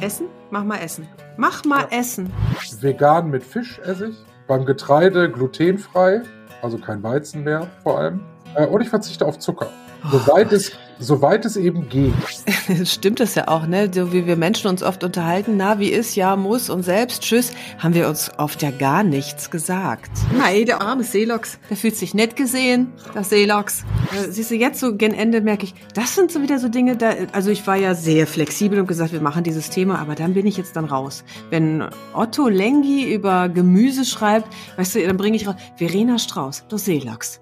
Essen? Mach mal Essen. Mach mal Ja. Essen. Vegan mit Fisch esse ich. Beim Getreide glutenfrei, also kein Weizen mehr vor allem. Äh, Und ich verzichte auf Zucker. Soweit es, soweit es eben geht. Stimmt das ja auch, ne? So wie wir Menschen uns oft unterhalten, na, wie ist, ja, muss und selbst, tschüss, haben wir uns oft ja gar nichts gesagt. Nein, der arme Seelox, der fühlt sich nicht gesehen, der Seelox. Äh, Siehst du, jetzt so gen Ende merke ich, das sind so wieder so Dinge, da, also ich war ja sehr flexibel und gesagt, wir machen dieses Thema, aber dann bin ich jetzt dann raus. Wenn Otto Lengi über Gemüse schreibt, weißt du, dann bringe ich raus, Verena Strauß, der Seelox.